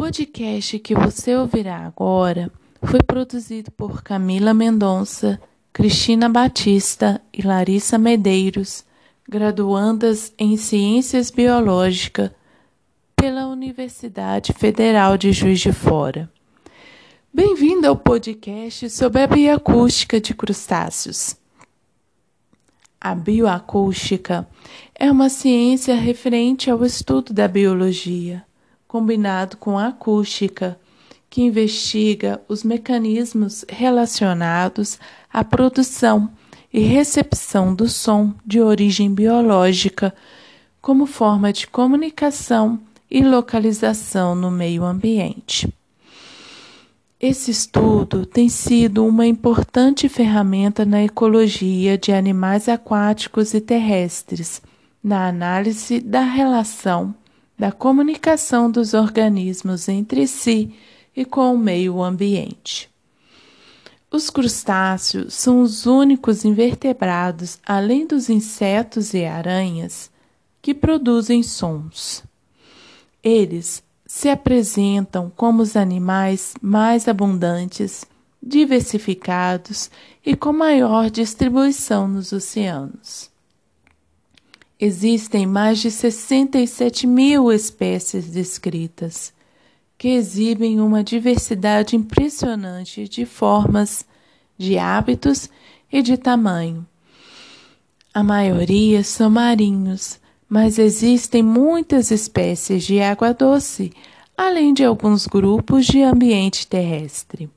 podcast que você ouvirá agora foi produzido por Camila Mendonça, Cristina Batista e Larissa Medeiros, graduandas em Ciências Biológicas pela Universidade Federal de Juiz de Fora. Bem-vindo ao podcast sobre a bioacústica de crustáceos. A bioacústica é uma ciência referente ao estudo da biologia combinado com a acústica, que investiga os mecanismos relacionados à produção e recepção do som de origem biológica como forma de comunicação e localização no meio ambiente. Esse estudo tem sido uma importante ferramenta na ecologia de animais aquáticos e terrestres, na análise da relação da comunicação dos organismos entre si e com o meio ambiente. Os crustáceos são os únicos invertebrados, além dos insetos e aranhas, que produzem sons. Eles se apresentam como os animais mais abundantes, diversificados e com maior distribuição nos oceanos. Existem mais de 67 mil espécies descritas, que exibem uma diversidade impressionante de formas, de hábitos e de tamanho. A maioria são marinhos, mas existem muitas espécies de água doce, além de alguns grupos de ambiente terrestre.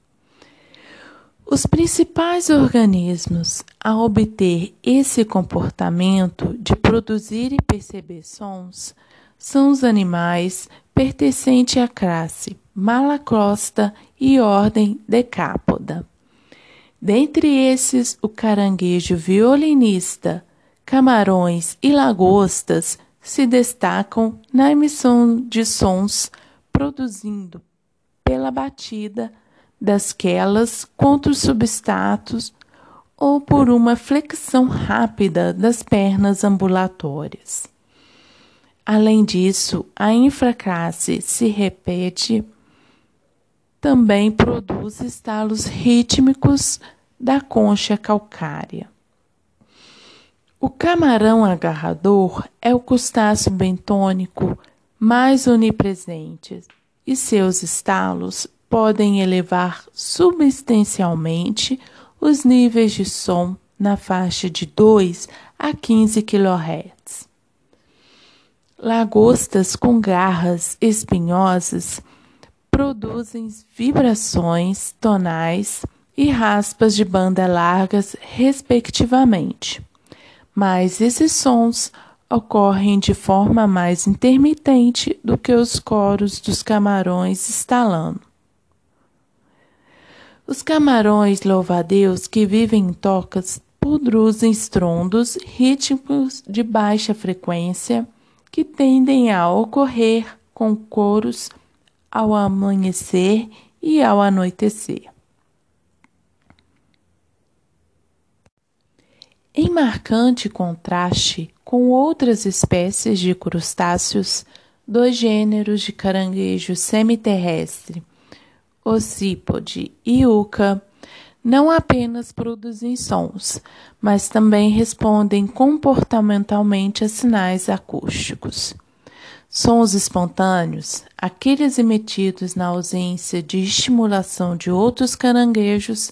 Os principais organismos a obter esse comportamento de produzir e perceber sons são os animais pertencentes à classe Malacrosta e ordem Decápoda. Dentre esses, o caranguejo violinista, camarões e lagostas se destacam na emissão de sons produzindo pela batida das quelas contra os substratos ou por uma flexão rápida das pernas ambulatórias. Além disso, a infraclasse se repete, também produz estalos rítmicos da concha calcária. O camarão agarrador é o crustáceo bentônico mais onipresente e seus estalos podem elevar substancialmente os níveis de som na faixa de 2 a 15 kHz. Lagostas com garras espinhosas produzem vibrações tonais e raspas de banda largas, respectivamente. Mas esses sons ocorrem de forma mais intermitente do que os coros dos camarões estalando. Os camarões louva-a-Deus que vivem em tocas produzem estrondos rítmicos de baixa frequência que tendem a ocorrer com coros ao amanhecer e ao anoitecer. Em marcante contraste com outras espécies de crustáceos, dois gêneros de caranguejo semiterrestre occipode e uca não apenas produzem sons, mas também respondem comportamentalmente a sinais acústicos. Sons espontâneos, aqueles emitidos na ausência de estimulação de outros caranguejos,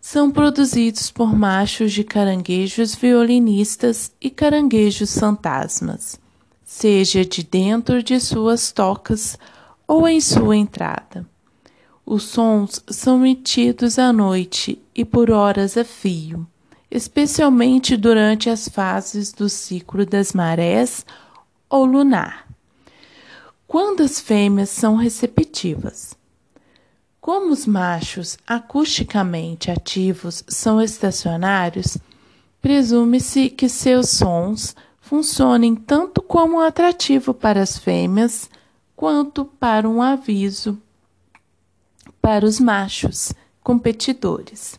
são produzidos por machos de caranguejos violinistas e caranguejos fantasmas, seja de dentro de suas tocas ou em sua entrada. Os sons são emitidos à noite e por horas a fio, especialmente durante as fases do ciclo das marés ou lunar, quando as fêmeas são receptivas. Como os machos acusticamente ativos são estacionários, presume-se que seus sons funcionem tanto como um atrativo para as fêmeas quanto para um aviso para os machos competidores.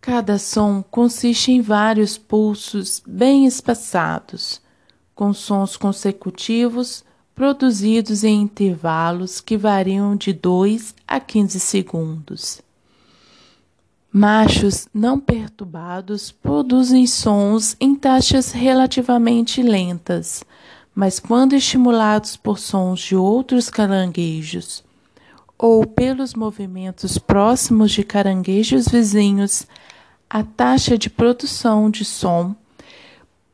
Cada som consiste em vários pulsos bem espaçados, com sons consecutivos produzidos em intervalos que variam de 2 a 15 segundos. Machos não perturbados produzem sons em taxas relativamente lentas, mas quando estimulados por sons de outros caranguejos ou pelos movimentos próximos de caranguejos vizinhos, a taxa de produção de som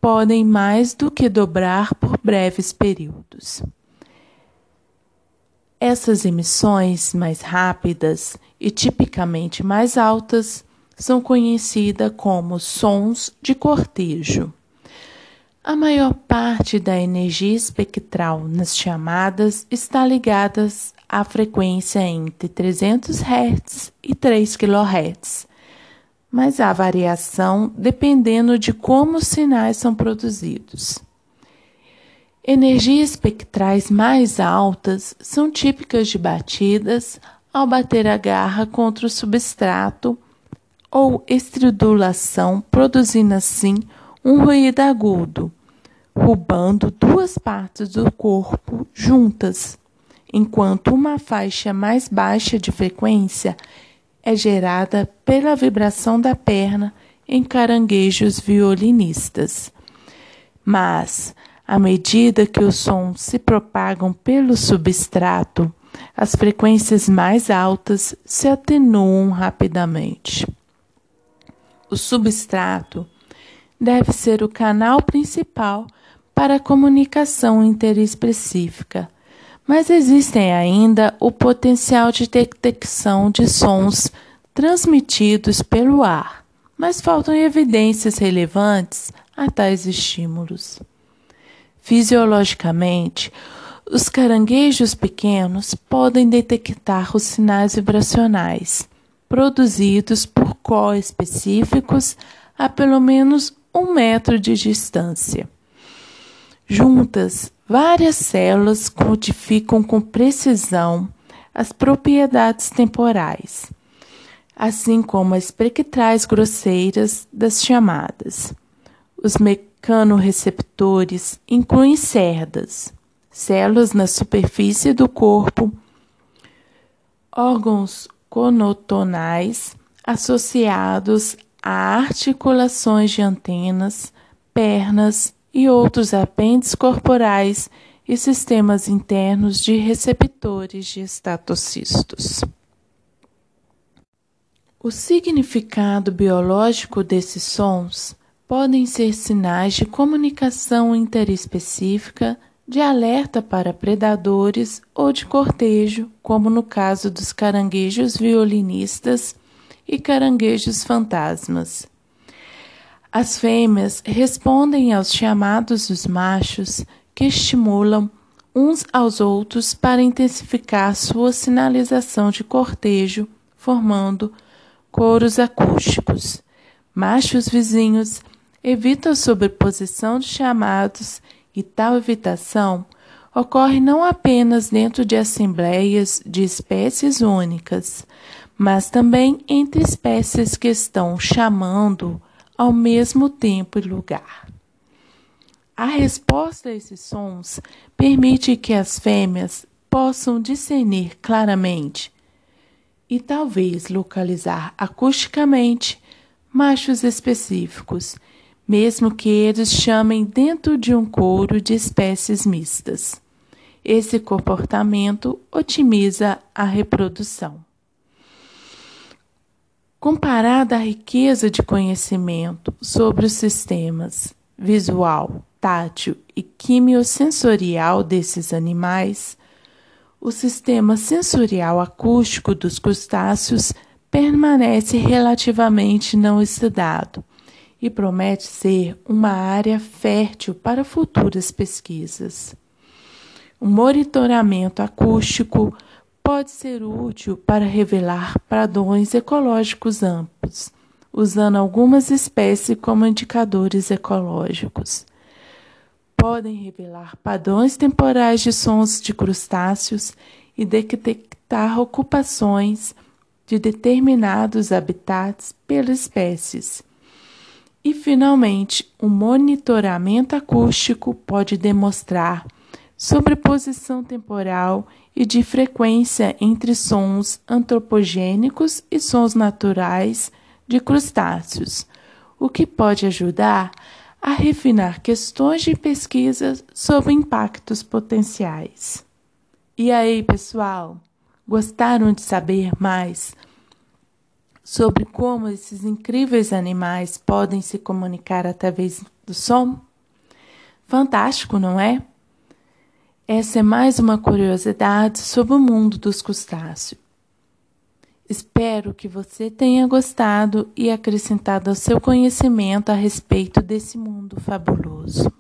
podem mais do que dobrar por breves períodos. Essas emissões mais rápidas e tipicamente mais altas são conhecidas como sons de cortejo. A maior parte da energia espectral nas chamadas está ligada à frequência entre 300 Hz e 3 kHz, mas há variação dependendo de como os sinais são produzidos. Energias espectrais mais altas são típicas de batidas ao bater a garra contra o substrato ou estridulação, produzindo assim um ruído agudo, roubando duas partes do corpo juntas, enquanto uma faixa mais baixa de frequência é gerada pela vibração da perna em caranguejos violinistas. Mas à medida que os sons se propagam pelo substrato, as frequências mais altas se atenuam rapidamente. O substrato deve ser o canal principal para a comunicação interespecífica, mas existem ainda o potencial de detecção de sons transmitidos pelo ar, mas faltam evidências relevantes a tais estímulos. Fisiologicamente, os caranguejos pequenos podem detectar os sinais vibracionais produzidos por có específicos a pelo menos um metro de distância. Juntas, várias células codificam com precisão as propriedades temporais, assim como as espectrais grosseiras das chamadas. Os mecanorreceptores incluem cerdas, células na superfície do corpo, órgãos conotonais associados a articulações de antenas, pernas e outros apêndices corporais e sistemas internos de receptores de estatocistos. O significado biológico desses sons podem ser sinais de comunicação interespecífica, de alerta para predadores ou de cortejo, como no caso dos caranguejos violinistas e caranguejos fantasmas. As fêmeas respondem aos chamados dos machos que estimulam uns aos outros para intensificar sua sinalização de cortejo, formando coros acústicos. Machos vizinhos evita a sobreposição de chamados e tal evitação ocorre não apenas dentro de assembleias de espécies únicas, mas também entre espécies que estão chamando ao mesmo tempo e lugar. A resposta a esses sons permite que as fêmeas possam discernir claramente e talvez localizar acusticamente machos específicos mesmo que eles chamem dentro de um couro de espécies mistas. Esse comportamento otimiza a reprodução. Comparada à riqueza de conhecimento sobre os sistemas visual, tátil e quimiosensorial desses animais, o sistema sensorial acústico dos crustáceos permanece relativamente não estudado e promete ser uma área fértil para futuras pesquisas. O monitoramento acústico pode ser útil para revelar padrões ecológicos amplos, usando algumas espécies como indicadores ecológicos. Podem revelar padrões temporais de sons de crustáceos e detectar ocupações de determinados habitats pelas espécies e, finalmente, o monitoramento acústico pode demonstrar sobreposição temporal e de frequência entre sons antropogênicos e sons naturais de crustáceos, o que pode ajudar a refinar questões de pesquisa sobre impactos potenciais. E aí, pessoal, gostaram de saber mais sobre como esses incríveis animais podem se comunicar através do som? Fantástico, não é? Essa é mais uma curiosidade sobre o mundo dos crustáceos. Espero que você tenha gostado e acrescentado ao seu conhecimento a respeito desse mundo fabuloso.